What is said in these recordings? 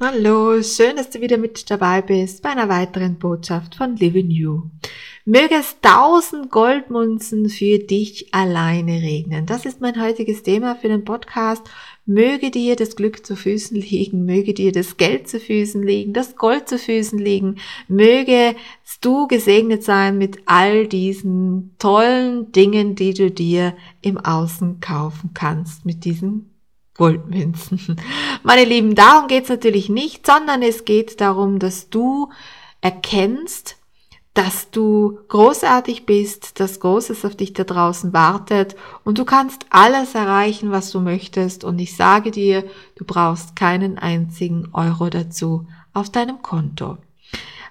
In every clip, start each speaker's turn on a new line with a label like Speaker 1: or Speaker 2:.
Speaker 1: Hallo, schön, dass du wieder mit dabei bist bei einer weiteren Botschaft von Living You. Möge es tausend Goldmunzen für dich alleine regnen. Das ist mein heutiges Thema für den Podcast. Möge dir das Glück zu Füßen liegen, möge dir das Geld zu Füßen liegen, das Gold zu Füßen liegen, möge du gesegnet sein mit all diesen tollen Dingen, die du dir im Außen kaufen kannst, mit diesen Goldmünzen. Meine Lieben, darum geht es natürlich nicht, sondern es geht darum, dass du erkennst, dass du großartig bist, dass Großes auf dich da draußen wartet und du kannst alles erreichen, was du möchtest. Und ich sage dir, du brauchst keinen einzigen Euro dazu auf deinem Konto.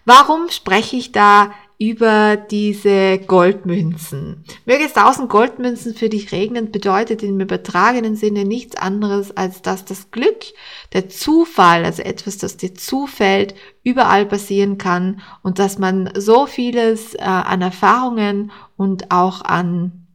Speaker 1: Warum spreche ich da über diese Goldmünzen. Möge es tausend Goldmünzen für dich regnen, bedeutet im übertragenen Sinne nichts anderes, als dass das Glück, der Zufall, also etwas, das dir zufällt, überall passieren kann und dass man so vieles äh, an Erfahrungen und auch an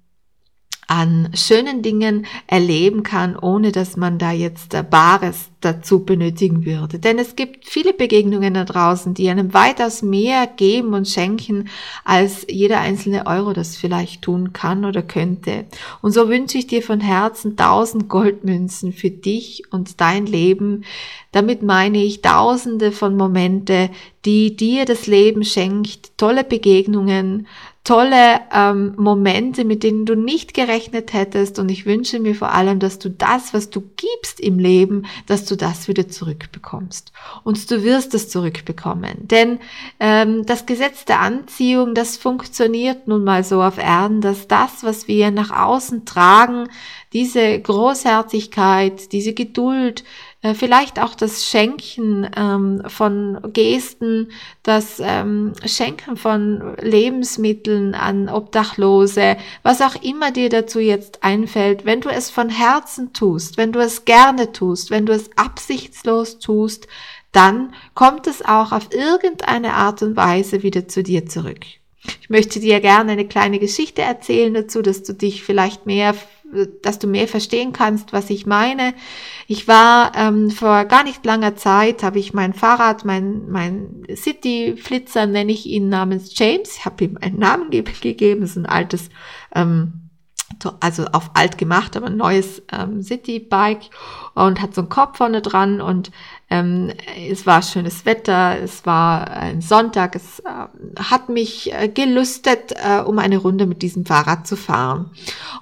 Speaker 1: an schönen Dingen erleben kann, ohne dass man da jetzt Bares dazu benötigen würde. Denn es gibt viele Begegnungen da draußen, die einem weitaus mehr geben und schenken, als jeder einzelne Euro das vielleicht tun kann oder könnte. Und so wünsche ich dir von Herzen tausend Goldmünzen für dich und dein Leben. Damit meine ich tausende von Momente, die dir das Leben schenkt, tolle Begegnungen, tolle ähm, Momente, mit denen du nicht gerechnet hättest. Und ich wünsche mir vor allem, dass du das, was du gibst im Leben, dass du das wieder zurückbekommst. Und du wirst es zurückbekommen. Denn ähm, das Gesetz der Anziehung, das funktioniert nun mal so auf Erden, dass das, was wir nach außen tragen, diese Großherzigkeit, diese Geduld, äh, vielleicht auch das Schenken ähm, von Gesten, das ähm, Schenken von Lebensmitteln an Obdachlose, was auch immer dir dazu jetzt einfällt, wenn du es von Herzen tust, wenn du es gerne tust, wenn du es absichtslos tust, dann kommt es auch auf irgendeine Art und Weise wieder zu dir zurück. Ich möchte dir gerne eine kleine Geschichte erzählen dazu, dass du dich vielleicht mehr dass du mehr verstehen kannst, was ich meine. Ich war ähm, vor gar nicht langer Zeit, habe ich mein Fahrrad, mein, mein City-Flitzer, nenne ich ihn namens James, ich habe ihm einen Namen ge gegeben, ist ein altes, ähm, also auf alt gemacht, aber ein neues ähm, City-Bike und hat so einen Kopf vorne dran und ähm, es war schönes Wetter, es war ein Sonntag, es äh, hat mich äh, gelüstet, äh, um eine Runde mit diesem Fahrrad zu fahren.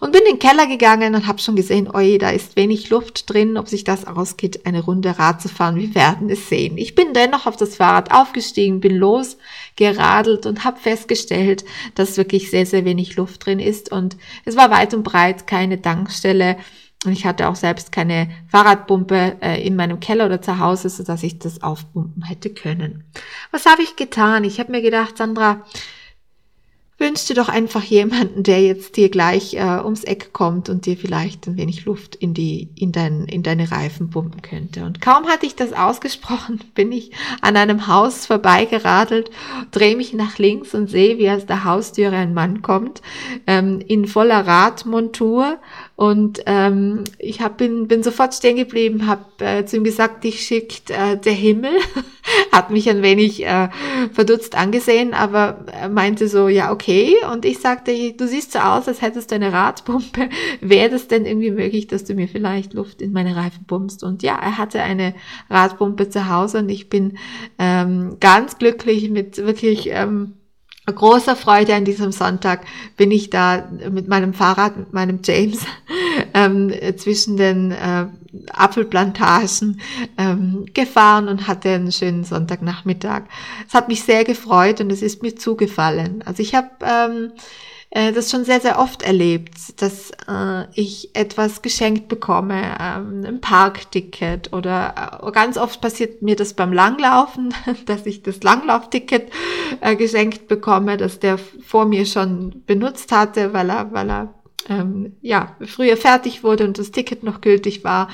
Speaker 1: Und bin in den Keller gegangen und habe schon gesehen, oi, da ist wenig Luft drin, ob sich das ausgeht, eine Runde Rad zu fahren. Wir werden es sehen. Ich bin dennoch auf das Fahrrad aufgestiegen, bin losgeradelt und habe festgestellt, dass wirklich sehr, sehr wenig Luft drin ist. Und es war weit und breit keine Tankstelle. Und ich hatte auch selbst keine Fahrradpumpe äh, in meinem Keller oder zu Hause, so dass ich das aufpumpen hätte können. Was habe ich getan? Ich habe mir gedacht, Sandra, wünsch dir doch einfach jemanden, der jetzt dir gleich äh, ums Eck kommt und dir vielleicht ein wenig Luft in die in dein in deine Reifen pumpen könnte. Und kaum hatte ich das ausgesprochen, bin ich an einem Haus vorbeigeradelt, drehe mich nach links und sehe, wie aus der Haustüre ein Mann kommt ähm, in voller Radmontur Und ähm, ich hab, bin, bin sofort stehen geblieben, habe äh, zu ihm gesagt, dich schickt äh, der Himmel. Hat mich ein wenig äh, verdutzt angesehen, aber er meinte so, ja, okay. Und ich sagte, du siehst so aus, als hättest du eine Radpumpe. Wäre das denn irgendwie möglich, dass du mir vielleicht Luft in meine Reifen pumpst? Und ja, er hatte eine Radpumpe zu Hause und ich bin ähm, ganz glücklich mit wirklich ähm, großer Freude an diesem Sonntag bin ich da mit meinem Fahrrad, mit meinem James ähm, zwischen den äh, Apfelplantagen ähm, gefahren und hatte einen schönen Sonntagnachmittag. Es hat mich sehr gefreut und es ist mir zugefallen. Also ich habe ähm, äh, das schon sehr, sehr oft erlebt, dass äh, ich etwas geschenkt bekomme, ähm, ein Parkticket oder äh, ganz oft passiert mir das beim Langlaufen, dass ich das Langlaufticket äh, geschenkt bekomme, dass der vor mir schon benutzt hatte, weil er, weil er ähm, ja, früher fertig wurde und das Ticket noch gültig war.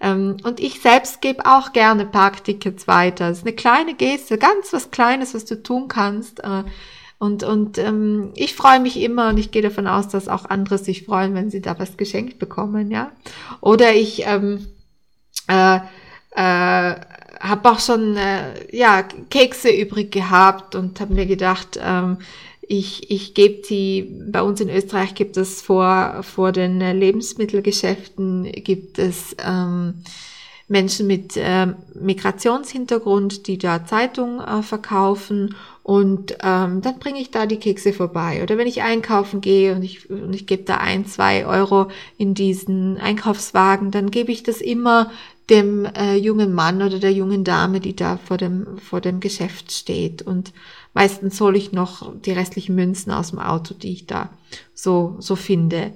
Speaker 1: Ähm, und ich selbst gebe auch gerne Parktickets weiter. Das ist eine kleine Geste, ganz was Kleines, was du tun kannst. Äh, und, und ähm, ich freue mich immer und ich gehe davon aus, dass auch andere sich freuen, wenn sie da was geschenkt bekommen, ja. Oder ich ähm, äh, äh, habe auch schon äh, ja Kekse übrig gehabt und habe mir gedacht, ähm, ich, ich gebe die, bei uns in Österreich gibt es vor, vor den Lebensmittelgeschäften gibt es ähm, Menschen mit äh, Migrationshintergrund, die da Zeitung äh, verkaufen und ähm, dann bringe ich da die Kekse vorbei. Oder wenn ich einkaufen gehe und ich, und ich gebe da ein, zwei Euro in diesen Einkaufswagen, dann gebe ich das immer dem äh, jungen Mann oder der jungen Dame, die da vor dem, vor dem Geschäft steht. Und meistens hole ich noch die restlichen Münzen aus dem Auto, die ich da so, so finde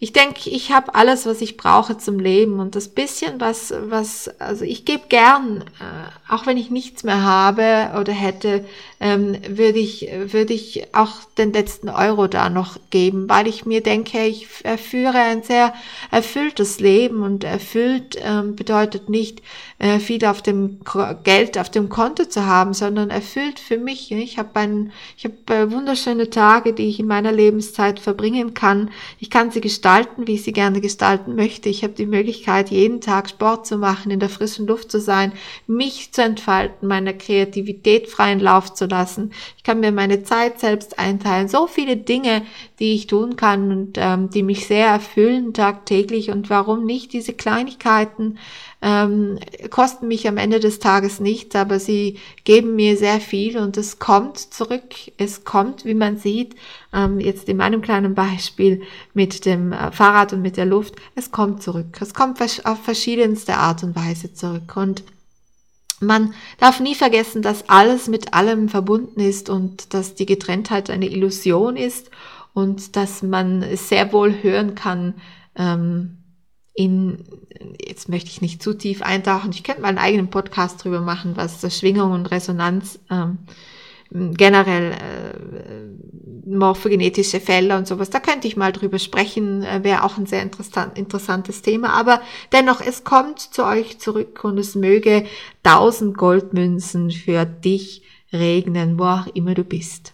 Speaker 1: ich denke, ich habe alles, was ich brauche zum Leben. Und das bisschen, was, was, also ich gebe gern, äh, auch wenn ich nichts mehr habe oder hätte, ähm, würde ich, würde ich auch den letzten Euro da noch geben, weil ich mir denke, ich führe ein sehr erfülltes Leben. Und erfüllt ähm, bedeutet nicht äh, viel auf dem Geld auf dem Konto zu haben, sondern erfüllt für mich. Ich habe ein, ich habe äh, wunderschöne Tage, die ich in meiner Lebenszeit verbringen kann. Ich kann sie gestalten, wie ich sie gerne gestalten möchte. Ich habe die Möglichkeit, jeden Tag Sport zu machen, in der frischen Luft zu sein, mich zu entfalten, meiner Kreativität freien Lauf zu lassen. Ich kann mir meine Zeit selbst einteilen. So viele Dinge, die ich tun kann und ähm, die mich sehr erfüllen tagtäglich. Und warum nicht diese Kleinigkeiten ähm, kosten mich am Ende des Tages nichts, aber sie geben mir sehr viel und es kommt zurück. Es kommt, wie man sieht, ähm, jetzt in meinem kleinen Beispiel mit dem äh, Fahrrad und mit der Luft, es kommt zurück. Es kommt auf verschiedenste Art und Weise zurück und man darf nie vergessen, dass alles mit allem verbunden ist und dass die Getrenntheit eine Illusion ist und dass man sehr wohl hören kann ähm, in, jetzt möchte ich nicht zu tief eintauchen, ich könnte mal einen eigenen Podcast drüber machen, was Schwingung und Resonanz ähm, generell äh, morphogenetische Fälle und sowas, da könnte ich mal drüber sprechen, äh, wäre auch ein sehr interessant, interessantes Thema. Aber dennoch, es kommt zu euch zurück und es möge tausend Goldmünzen für dich regnen, wo auch immer du bist.